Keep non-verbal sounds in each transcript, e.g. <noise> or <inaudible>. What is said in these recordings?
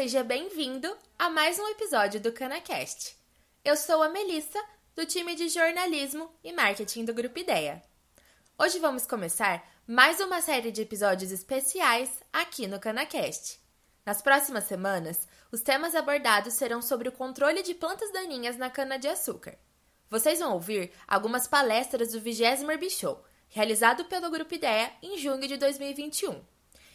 seja bem-vindo a mais um episódio do CanaCast. Eu sou a Melissa, do time de jornalismo e marketing do Grupo Ideia. Hoje vamos começar mais uma série de episódios especiais aqui no CanaCast. Nas próximas semanas, os temas abordados serão sobre o controle de plantas daninhas na cana-de-açúcar. Vocês vão ouvir algumas palestras do 20 Herbishow, realizado pelo Grupo Ideia em junho de 2021.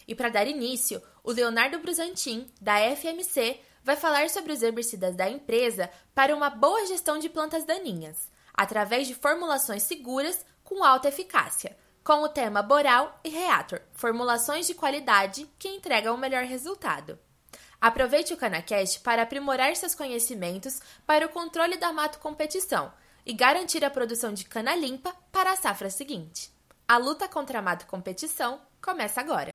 E para dar início, o Leonardo Brusantin, da FMC, vai falar sobre os herbicidas da empresa para uma boa gestão de plantas daninhas, através de formulações seguras com alta eficácia, com o tema Boral e Reator, formulações de qualidade que entregam o melhor resultado. Aproveite o CanaCast para aprimorar seus conhecimentos para o controle da mato competição e garantir a produção de cana limpa para a safra seguinte. A luta contra a mato competição começa agora.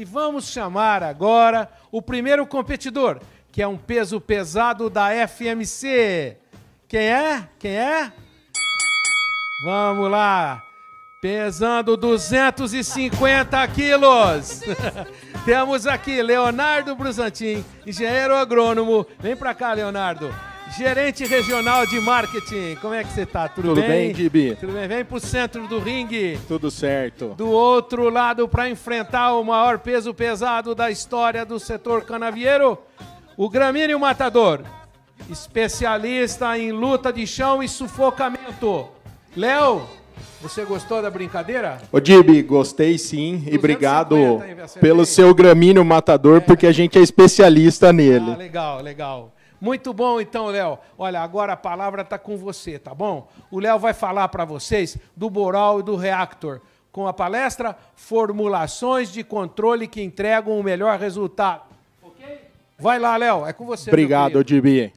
E vamos chamar agora o primeiro competidor, que é um peso pesado da FMC. Quem é? Quem é? Vamos lá. Pesando 250 quilos. <laughs> Temos aqui Leonardo Brusantin, engenheiro agrônomo. Vem para cá, Leonardo. Gerente regional de marketing. Como é que você tá? Tudo, Tudo bem, Gibi? Tudo bem? Vem pro centro do ringue. Tudo certo. Do outro lado, para enfrentar o maior peso pesado da história do setor canavieiro, o Gramíneo Matador. Especialista em luta de chão e sufocamento. Léo, você gostou da brincadeira? Ô, Gibi, gostei sim. E obrigado pelo seu gramíneo matador, é. porque a gente é especialista nele. Ah, legal, legal. Muito bom, então, Léo. Olha, agora a palavra está com você, tá bom? O Léo vai falar para vocês do Boral e do Reactor, com a palestra Formulações de Controle que Entregam o Melhor Resultado. Ok? Vai lá, Léo, é com você. Obrigado, Dibi.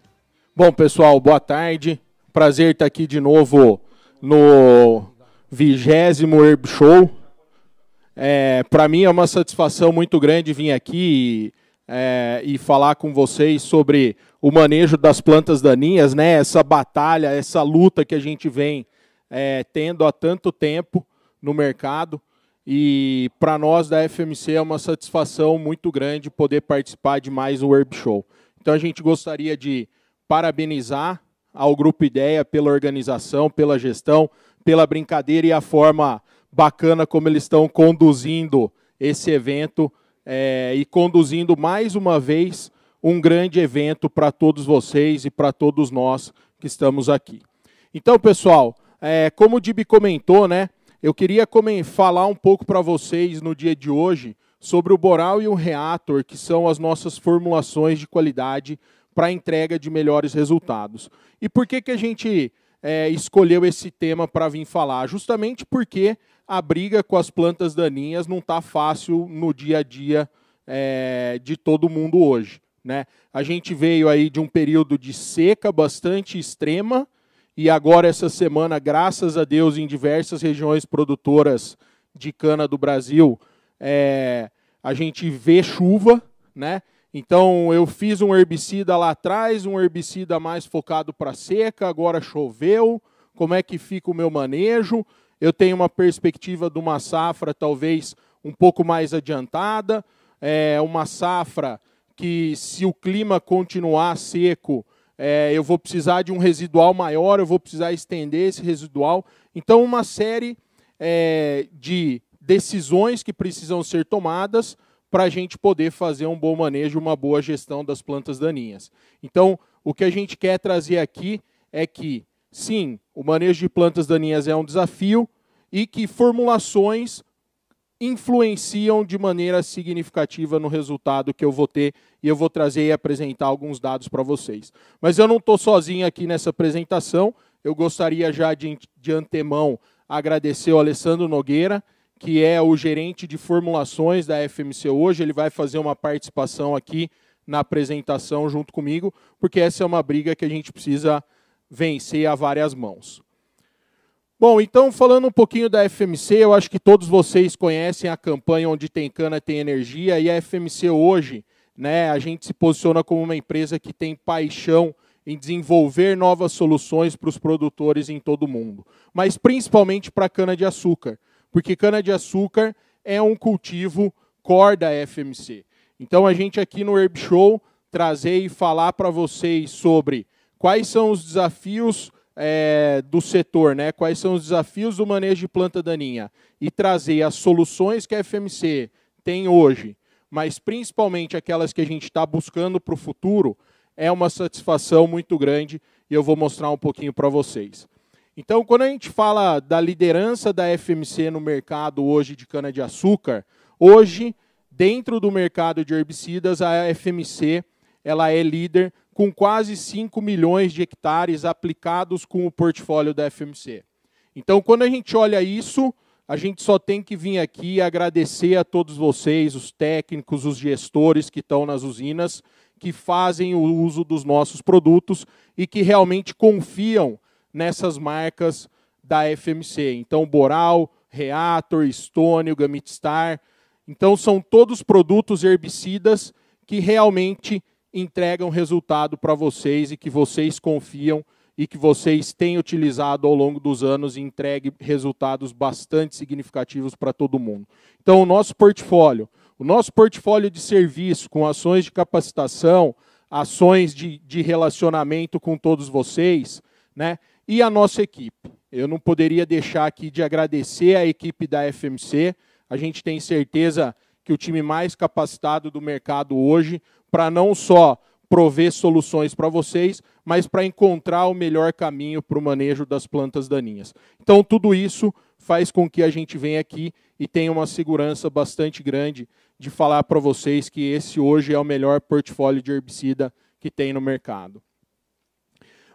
Bom, pessoal, boa tarde. Prazer estar aqui de novo no vigésimo Herb Show. É, para mim é uma satisfação muito grande vir aqui é, e falar com vocês sobre o manejo das plantas daninhas, né? Essa batalha, essa luta que a gente vem é, tendo há tanto tempo no mercado. E para nós da FMC é uma satisfação muito grande poder participar de mais um Herb Show. Então a gente gostaria de parabenizar ao Grupo Ideia pela organização, pela gestão, pela brincadeira e a forma bacana como eles estão conduzindo esse evento é, e conduzindo mais uma vez um grande evento para todos vocês e para todos nós que estamos aqui. Então, pessoal, é, como o Dibi comentou, né, eu queria falar um pouco para vocês no dia de hoje sobre o Boral e o Reator, que são as nossas formulações de qualidade para entrega de melhores resultados. E por que, que a gente é, escolheu esse tema para vir falar? Justamente porque a briga com as plantas daninhas não está fácil no dia a dia é, de todo mundo hoje. Né? A gente veio aí de um período de seca bastante extrema e agora essa semana, graças a Deus, em diversas regiões produtoras de cana do Brasil, é, a gente vê chuva, né? Então eu fiz um herbicida lá atrás, um herbicida mais focado para seca, agora choveu. Como é que fica o meu manejo? Eu tenho uma perspectiva de uma safra talvez um pouco mais adiantada, é uma safra que, se o clima continuar seco, é, eu vou precisar de um residual maior, eu vou precisar estender esse residual. Então, uma série é, de decisões que precisam ser tomadas para a gente poder fazer um bom manejo, uma boa gestão das plantas daninhas. Então, o que a gente quer trazer aqui é que, sim, o manejo de plantas daninhas é um desafio, e que formulações influenciam de maneira significativa no resultado que eu vou ter e eu vou trazer e apresentar alguns dados para vocês. Mas eu não estou sozinho aqui nessa apresentação, eu gostaria já de, de antemão agradecer ao Alessandro Nogueira, que é o gerente de formulações da FMC hoje, ele vai fazer uma participação aqui na apresentação junto comigo, porque essa é uma briga que a gente precisa vencer a várias mãos. Bom, então falando um pouquinho da FMC, eu acho que todos vocês conhecem a campanha Onde Tem Cana Tem Energia, e a FMC hoje, né, a gente se posiciona como uma empresa que tem paixão em desenvolver novas soluções para os produtores em todo o mundo, mas principalmente para cana-de-açúcar, porque cana-de-açúcar é um cultivo core da FMC. Então a gente aqui no Herb Show trazer e falar para vocês sobre quais são os desafios é, do setor, né? quais são os desafios do manejo de planta daninha e trazer as soluções que a FMC tem hoje, mas principalmente aquelas que a gente está buscando para o futuro, é uma satisfação muito grande e eu vou mostrar um pouquinho para vocês. Então, quando a gente fala da liderança da FMC no mercado hoje de cana-de-açúcar, hoje, dentro do mercado de herbicidas, a FMC ela é líder com quase 5 milhões de hectares aplicados com o portfólio da FMC. Então, quando a gente olha isso, a gente só tem que vir aqui agradecer a todos vocês, os técnicos, os gestores que estão nas usinas, que fazem o uso dos nossos produtos e que realmente confiam nessas marcas da FMC. Então, Boral, Reator, Stônio, Gamitstar. Então, são todos produtos herbicidas que realmente entregam resultado para vocês e que vocês confiam e que vocês têm utilizado ao longo dos anos e entregue resultados bastante significativos para todo mundo. Então, o nosso portfólio, o nosso portfólio de serviço, com ações de capacitação, ações de, de relacionamento com todos vocês, né? e a nossa equipe. Eu não poderia deixar aqui de agradecer a equipe da FMC. A gente tem certeza que o time mais capacitado do mercado hoje, para não só prover soluções para vocês, mas para encontrar o melhor caminho para o manejo das plantas daninhas. Então, tudo isso faz com que a gente venha aqui e tenha uma segurança bastante grande de falar para vocês que esse hoje é o melhor portfólio de herbicida que tem no mercado.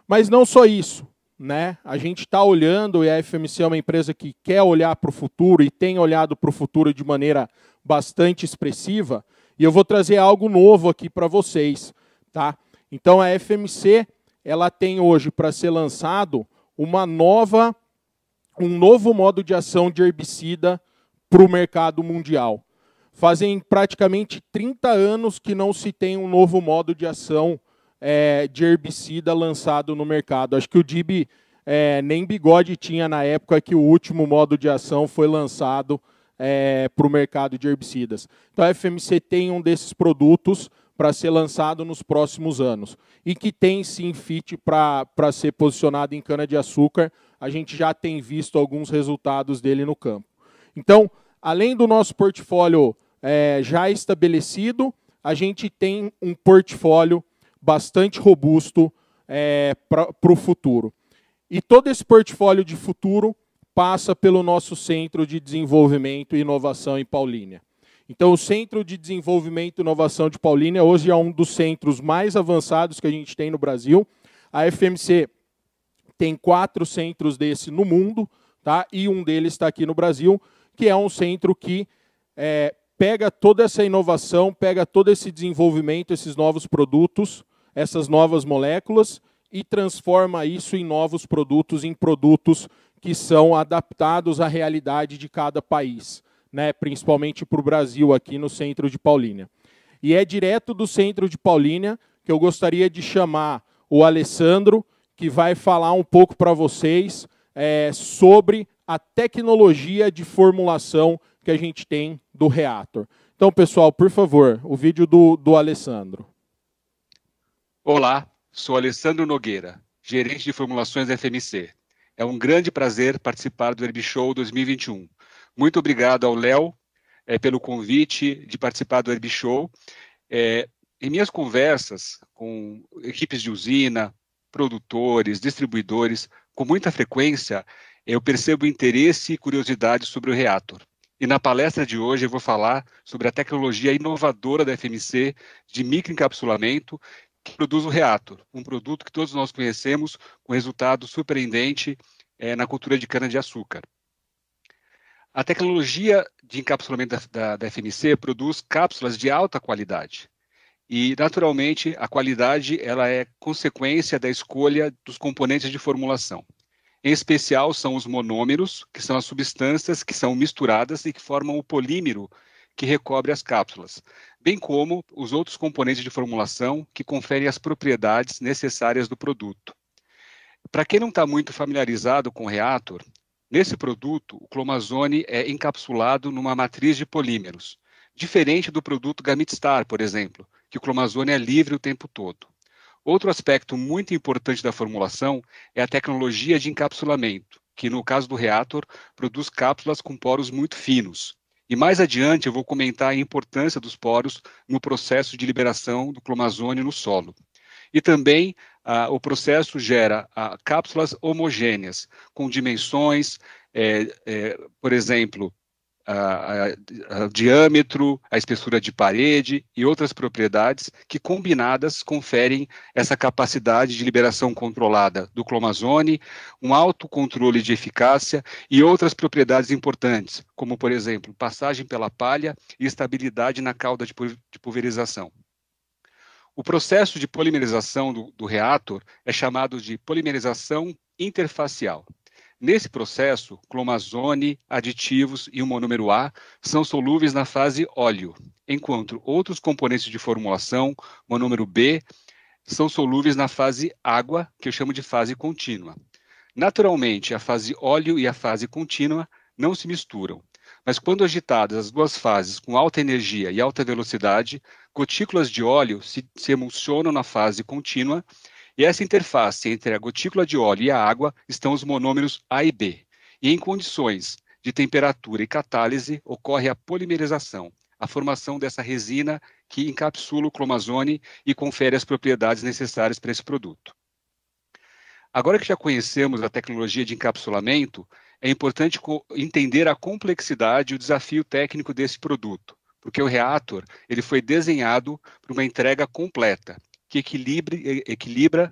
Mas não só isso, né? A gente está olhando e a FMC é uma empresa que quer olhar para o futuro e tem olhado para o futuro de maneira bastante expressiva. E eu vou trazer algo novo aqui para vocês, tá? Então a FMC ela tem hoje para ser lançado uma nova, um novo modo de ação de herbicida para o mercado mundial. Fazem praticamente 30 anos que não se tem um novo modo de ação é, de herbicida lançado no mercado. Acho que o DIB é, nem bigode tinha na época que o último modo de ação foi lançado é, para o mercado de herbicidas. Então a FMC tem um desses produtos para ser lançado nos próximos anos e que tem sim fit para ser posicionado em cana-de-açúcar. A gente já tem visto alguns resultados dele no campo. Então, além do nosso portfólio é, já estabelecido, a gente tem um portfólio bastante robusto é, para o futuro. E todo esse portfólio de futuro passa pelo nosso Centro de Desenvolvimento e Inovação em Paulínia. Então, o Centro de Desenvolvimento e Inovação de Paulínia hoje é um dos centros mais avançados que a gente tem no Brasil. A FMC tem quatro centros desse no mundo, tá? e um deles está aqui no Brasil, que é um centro que é, pega toda essa inovação, pega todo esse desenvolvimento, esses novos produtos, essas novas moléculas e transforma isso em novos produtos, em produtos que são adaptados à realidade de cada país, né? principalmente para o Brasil, aqui no centro de Paulínia. E é direto do centro de Paulínia que eu gostaria de chamar o Alessandro, que vai falar um pouco para vocês é, sobre a tecnologia de formulação que a gente tem do reator. Então, pessoal, por favor, o vídeo do, do Alessandro. Olá, sou Alessandro Nogueira, gerente de formulações FMC. É um grande prazer participar do Herb Show 2021. Muito obrigado ao Léo é, pelo convite de participar do Herb Show. É, em minhas conversas com equipes de usina, produtores, distribuidores, com muita frequência, eu percebo interesse e curiosidade sobre o reator. E na palestra de hoje eu vou falar sobre a tecnologia inovadora da FMC de microencapsulamento produz o Reator, um produto que todos nós conhecemos com resultado surpreendente é, na cultura de cana-de-açúcar. A tecnologia de encapsulamento da, da, da FMC produz cápsulas de alta qualidade. E, naturalmente, a qualidade ela é consequência da escolha dos componentes de formulação. Em especial, são os monômeros, que são as substâncias que são misturadas e que formam o polímero, que recobre as cápsulas, bem como os outros componentes de formulação que conferem as propriedades necessárias do produto. Para quem não está muito familiarizado com o reator, nesse produto o clomazone é encapsulado numa matriz de polímeros, diferente do produto Gamitstar, por exemplo, que o clomazone é livre o tempo todo. Outro aspecto muito importante da formulação é a tecnologia de encapsulamento, que no caso do reator produz cápsulas com poros muito finos. E mais adiante eu vou comentar a importância dos poros no processo de liberação do clomazone no solo. E também ah, o processo gera ah, cápsulas homogêneas, com dimensões, é, é, por exemplo, a, a, diâmetro, a espessura de parede e outras propriedades que combinadas conferem essa capacidade de liberação controlada do clomazone, um alto controle de eficácia e outras propriedades importantes, como por exemplo, passagem pela palha e estabilidade na cauda de pulverização. O processo de polimerização do, do reator é chamado de polimerização interfacial. Nesse processo, clomazone, aditivos e o monômero A são solúveis na fase óleo, enquanto outros componentes de formulação, monômero B, são solúveis na fase água, que eu chamo de fase contínua. Naturalmente, a fase óleo e a fase contínua não se misturam, mas quando agitadas as duas fases com alta energia e alta velocidade, gotículas de óleo se, se emulsionam na fase contínua e essa interface entre a gotícula de óleo e a água estão os monômeros A e B. E em condições de temperatura e catálise ocorre a polimerização, a formação dessa resina que encapsula o clomazone e confere as propriedades necessárias para esse produto. Agora que já conhecemos a tecnologia de encapsulamento, é importante entender a complexidade e o desafio técnico desse produto, porque o reator ele foi desenhado para uma entrega completa, que equilibre, equilibra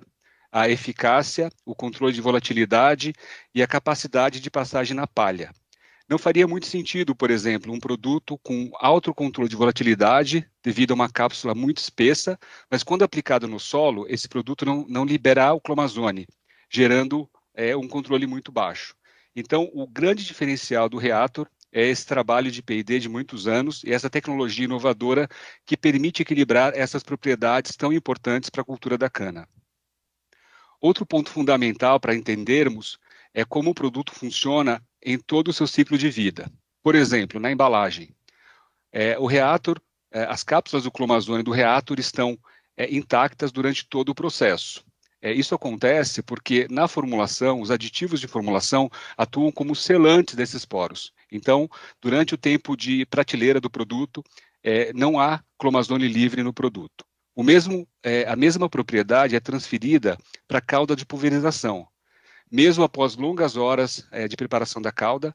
a eficácia, o controle de volatilidade e a capacidade de passagem na palha. Não faria muito sentido, por exemplo, um produto com alto controle de volatilidade, devido a uma cápsula muito espessa, mas quando aplicado no solo, esse produto não, não liberar o clomazone, gerando é, um controle muito baixo. Então, o grande diferencial do reator é esse trabalho de P&D de muitos anos e essa tecnologia inovadora que permite equilibrar essas propriedades tão importantes para a cultura da cana. Outro ponto fundamental para entendermos é como o produto funciona em todo o seu ciclo de vida. Por exemplo, na embalagem, é, o reator, é, as cápsulas do clomazone do reator estão é, intactas durante todo o processo. É, isso acontece porque, na formulação, os aditivos de formulação atuam como selantes desses poros. Então, durante o tempo de prateleira do produto, é, não há clomazone livre no produto. O mesmo, é, a mesma propriedade é transferida para a cauda de pulverização. Mesmo após longas horas é, de preparação da cauda,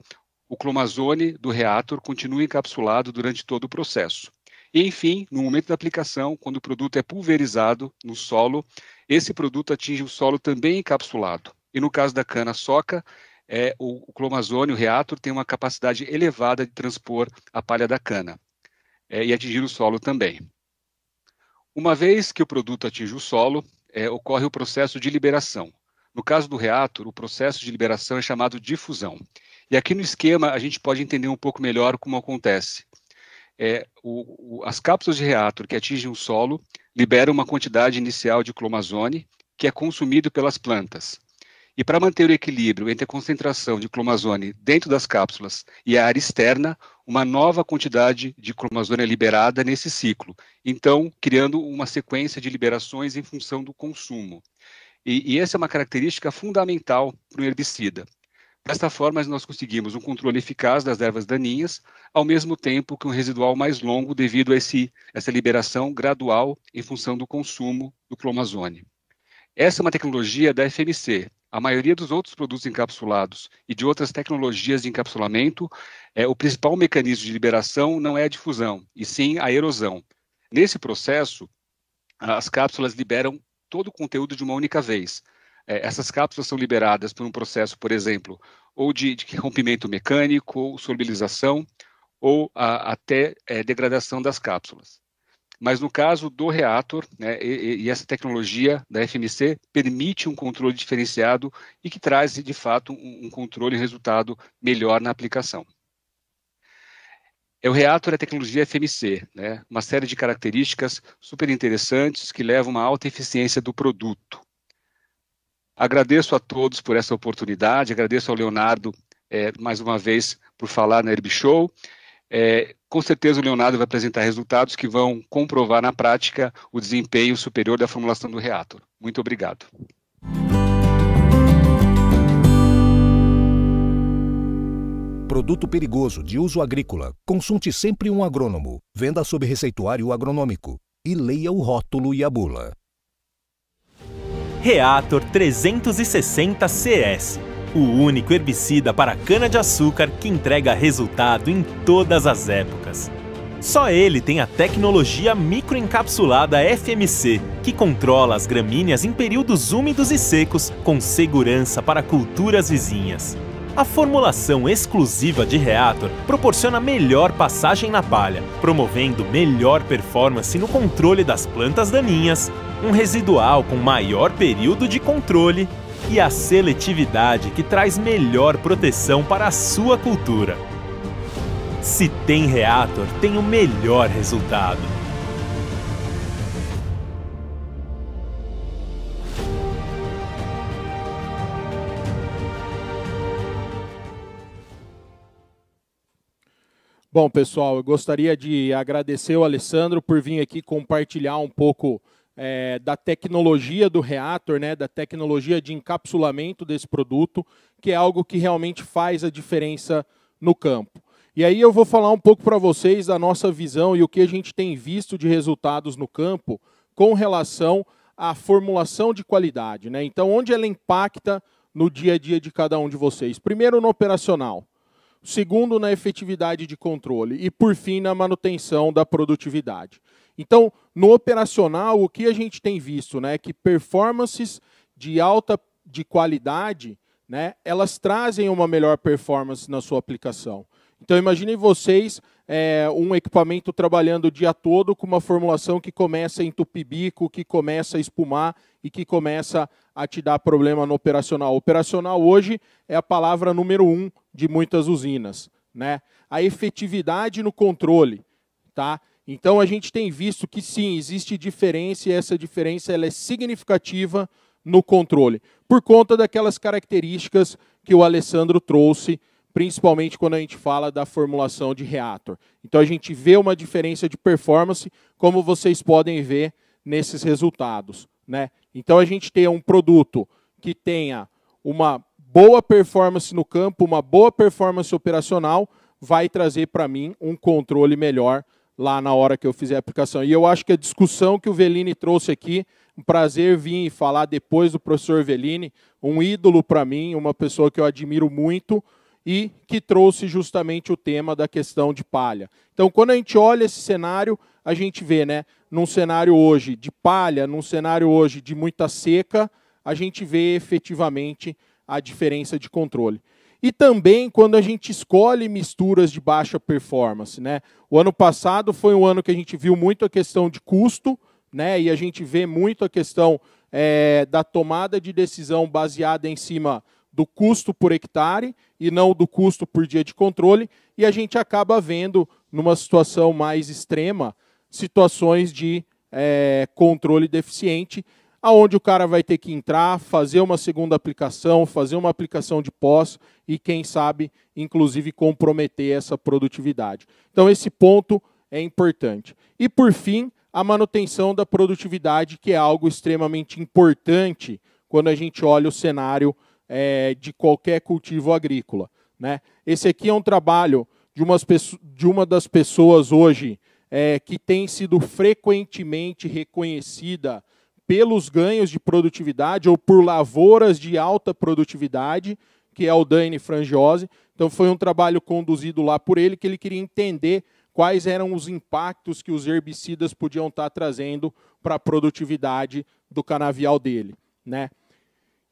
o clomazone do reator continua encapsulado durante todo o processo. E, enfim, no momento da aplicação, quando o produto é pulverizado no solo, esse produto atinge o solo também encapsulado. E no caso da cana-soca, é, o, o clomazone, o reator, tem uma capacidade elevada de transpor a palha da cana é, e atingir o solo também. Uma vez que o produto atinge o solo, é, ocorre o processo de liberação. No caso do reator, o processo de liberação é chamado difusão. E aqui no esquema a gente pode entender um pouco melhor como acontece é, o, o, as cápsulas de reator que atingem o solo liberam uma quantidade inicial de clomazone que é consumido pelas plantas. E para manter o equilíbrio entre a concentração de clomazone dentro das cápsulas e a área externa, uma nova quantidade de clomazone é liberada nesse ciclo, então criando uma sequência de liberações em função do consumo. E, e essa é uma característica fundamental para o herbicida. Desta forma, nós conseguimos um controle eficaz das ervas daninhas, ao mesmo tempo que um residual mais longo devido a esse, essa liberação gradual em função do consumo do clomazone. Essa é uma tecnologia da FMC. A maioria dos outros produtos encapsulados e de outras tecnologias de encapsulamento, é, o principal mecanismo de liberação não é a difusão, e sim a erosão. Nesse processo, as cápsulas liberam todo o conteúdo de uma única vez, é, essas cápsulas são liberadas por um processo, por exemplo, ou de, de rompimento mecânico, ou solubilização, ou a, até é, degradação das cápsulas. Mas no caso do reator, né, e, e, essa tecnologia da FMC permite um controle diferenciado e que traz, de fato, um, um controle e resultado melhor na aplicação. É o Reator é a tecnologia FMC, né? uma série de características super interessantes que levam a uma alta eficiência do produto. Agradeço a todos por essa oportunidade, agradeço ao Leonardo é, mais uma vez por falar na Herb Show. É, com certeza o Leonardo vai apresentar resultados que vão comprovar na prática o desempenho superior da formulação do reator. Muito obrigado. Produto perigoso de uso agrícola. Consulte sempre um agrônomo. Venda sob receituário agronômico. E leia o rótulo e a bula. Reator 360 CS o único herbicida para cana-de-açúcar que entrega resultado em todas as épocas. Só ele tem a tecnologia microencapsulada FMC, que controla as gramíneas em períodos úmidos e secos com segurança para culturas vizinhas. A formulação exclusiva de Reator proporciona melhor passagem na palha, promovendo melhor performance no controle das plantas daninhas, um residual com maior período de controle e a seletividade que traz melhor proteção para a sua cultura. Se tem Reator, tem o melhor resultado. Bom, pessoal, eu gostaria de agradecer o Alessandro por vir aqui compartilhar um pouco é, da tecnologia do reator, né, da tecnologia de encapsulamento desse produto, que é algo que realmente faz a diferença no campo. E aí eu vou falar um pouco para vocês da nossa visão e o que a gente tem visto de resultados no campo com relação à formulação de qualidade. Né? Então, onde ela impacta no dia a dia de cada um de vocês? Primeiro, no operacional segundo na efetividade de controle e por fim na manutenção da produtividade. Então, no operacional, o que a gente tem visto, né, é que performances de alta de qualidade, né, elas trazem uma melhor performance na sua aplicação. Então, imaginem vocês é, um equipamento trabalhando o dia todo com uma formulação que começa a entupir bico, que começa a espumar e que começa a te dar problema no operacional. Operacional hoje é a palavra número um de muitas usinas. Né? A efetividade no controle. Tá? Então a gente tem visto que sim, existe diferença e essa diferença ela é significativa no controle, por conta daquelas características que o Alessandro trouxe principalmente quando a gente fala da formulação de reator. Então a gente vê uma diferença de performance, como vocês podem ver nesses resultados. Né? Então a gente tem um produto que tenha uma boa performance no campo, uma boa performance operacional, vai trazer para mim um controle melhor lá na hora que eu fizer a aplicação. E eu acho que a discussão que o Velini trouxe aqui, um prazer vir e falar depois do professor Velini, um ídolo para mim, uma pessoa que eu admiro muito, e que trouxe justamente o tema da questão de palha. Então, quando a gente olha esse cenário, a gente vê, né, num cenário hoje de palha, num cenário hoje de muita seca, a gente vê efetivamente a diferença de controle. E também quando a gente escolhe misturas de baixa performance. Né? O ano passado foi um ano que a gente viu muito a questão de custo, né? e a gente vê muito a questão é, da tomada de decisão baseada em cima do custo por hectare e não do custo por dia de controle, e a gente acaba vendo, numa situação mais extrema, situações de é, controle deficiente, aonde o cara vai ter que entrar, fazer uma segunda aplicação, fazer uma aplicação de pós e, quem sabe, inclusive comprometer essa produtividade. Então, esse ponto é importante. E, por fim, a manutenção da produtividade, que é algo extremamente importante quando a gente olha o cenário é, de qualquer cultivo agrícola. Né? Esse aqui é um trabalho de, umas, de uma das pessoas hoje é, que tem sido frequentemente reconhecida pelos ganhos de produtividade ou por lavouras de alta produtividade, que é o Dani Frangiose. Então foi um trabalho conduzido lá por ele que ele queria entender quais eram os impactos que os herbicidas podiam estar trazendo para a produtividade do canavial dele, né?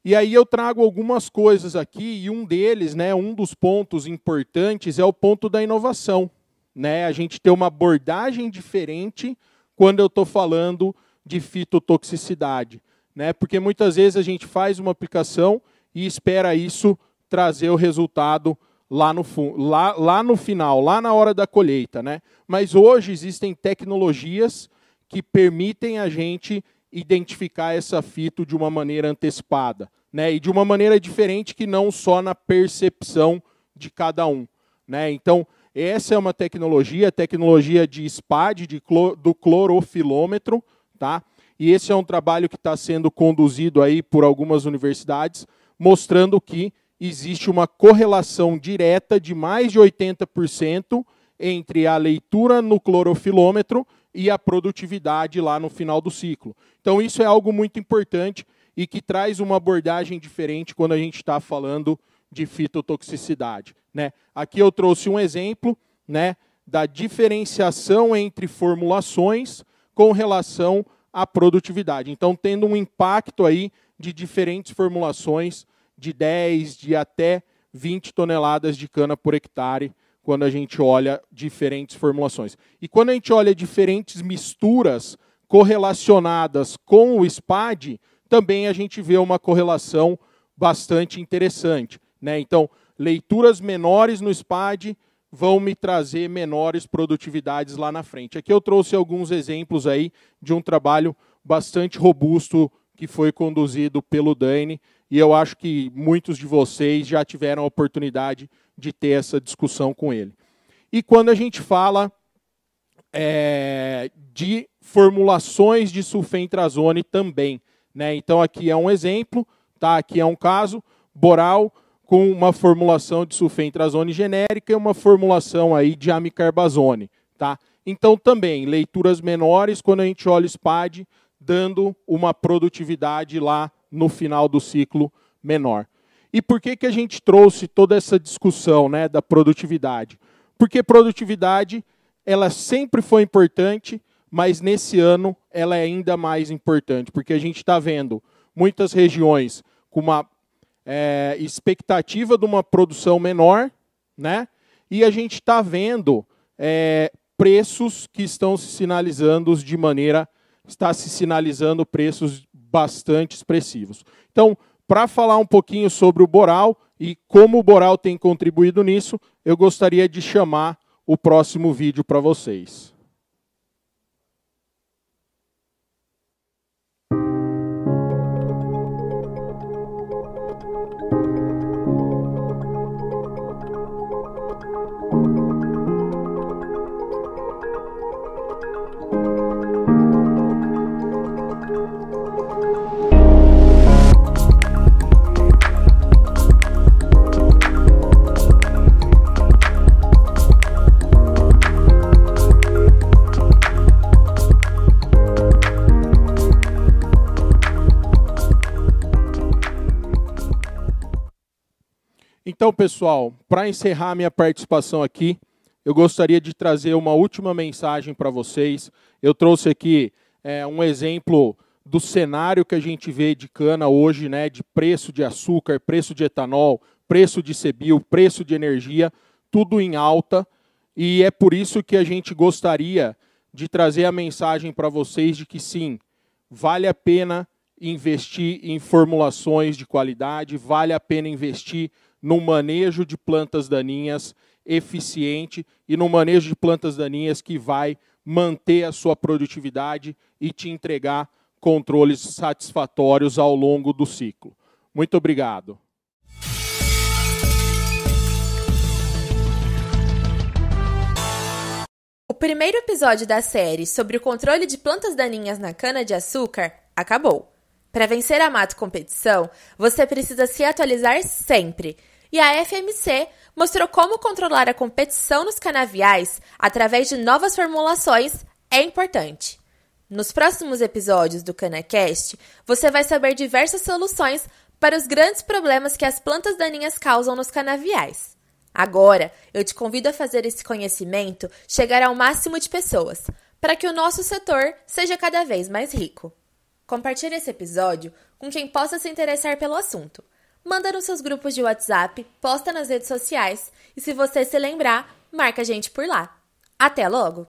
E aí eu trago algumas coisas aqui, e um deles, né, um dos pontos importantes é o ponto da inovação. Né? A gente ter uma abordagem diferente quando eu estou falando de fitotoxicidade. Né? Porque muitas vezes a gente faz uma aplicação e espera isso trazer o resultado lá no, lá, lá no final, lá na hora da colheita. Né? Mas hoje existem tecnologias que permitem a gente identificar essa fito de uma maneira antecipada. Né? E de uma maneira diferente que não só na percepção de cada um. Né? Então, essa é uma tecnologia, tecnologia de SPAD, de do clorofilômetro, tá? E esse é um trabalho que está sendo conduzido aí por algumas universidades, mostrando que existe uma correlação direta de mais de 80% entre a leitura no clorofilômetro e a produtividade lá no final do ciclo. Então, isso é algo muito importante e que traz uma abordagem diferente quando a gente está falando de fitotoxicidade. Né? Aqui eu trouxe um exemplo né, da diferenciação entre formulações com relação à produtividade. Então, tendo um impacto aí de diferentes formulações de 10, de até 20 toneladas de cana por hectare, quando a gente olha diferentes formulações. E quando a gente olha diferentes misturas correlacionadas com o SPAD, também a gente vê uma correlação bastante interessante. Né? Então, leituras menores no SPAD vão me trazer menores produtividades lá na frente. Aqui eu trouxe alguns exemplos aí de um trabalho bastante robusto que foi conduzido pelo Dani, e eu acho que muitos de vocês já tiveram a oportunidade de ter essa discussão com ele. E quando a gente fala é, de formulações de sulfentrazone também, né? Então aqui é um exemplo, tá? Aqui é um caso, boral com uma formulação de sulfentrazone genérica e uma formulação aí de amicarbazone. Tá? Então, também, leituras menores quando a gente olha o SPAD, dando uma produtividade lá no final do ciclo menor. E por que, que a gente trouxe toda essa discussão né, da produtividade? Porque produtividade ela sempre foi importante, mas nesse ano ela é ainda mais importante, porque a gente está vendo muitas regiões com uma é, expectativa de uma produção menor, né? E a gente está vendo é, preços que estão se sinalizando de maneira, está se sinalizando preços bastante expressivos. Então, para falar um pouquinho sobre o Boral e como o Boral tem contribuído nisso, eu gostaria de chamar o próximo vídeo para vocês. Então, pessoal, para encerrar minha participação aqui, eu gostaria de trazer uma última mensagem para vocês. Eu trouxe aqui é, um exemplo do cenário que a gente vê de cana hoje, né, de preço de açúcar, preço de etanol, preço de cebil, preço de energia, tudo em alta. E é por isso que a gente gostaria de trazer a mensagem para vocês de que sim, vale a pena investir em formulações de qualidade, vale a pena investir no manejo de plantas daninhas eficiente e no manejo de plantas daninhas que vai manter a sua produtividade e te entregar controles satisfatórios ao longo do ciclo. Muito obrigado. O primeiro episódio da série sobre o controle de plantas daninhas na cana-de-açúcar acabou. Para vencer a mato competição, você precisa se atualizar sempre e a FMC mostrou como controlar a competição nos canaviais através de novas formulações é importante. Nos próximos episódios do CanaCast, você vai saber diversas soluções para os grandes problemas que as plantas daninhas causam nos canaviais. Agora, eu te convido a fazer esse conhecimento chegar ao máximo de pessoas, para que o nosso setor seja cada vez mais rico. Compartilhe esse episódio com quem possa se interessar pelo assunto manda nos seus grupos de WhatsApp, posta nas redes sociais e se você se lembrar, marca a gente por lá. Até logo!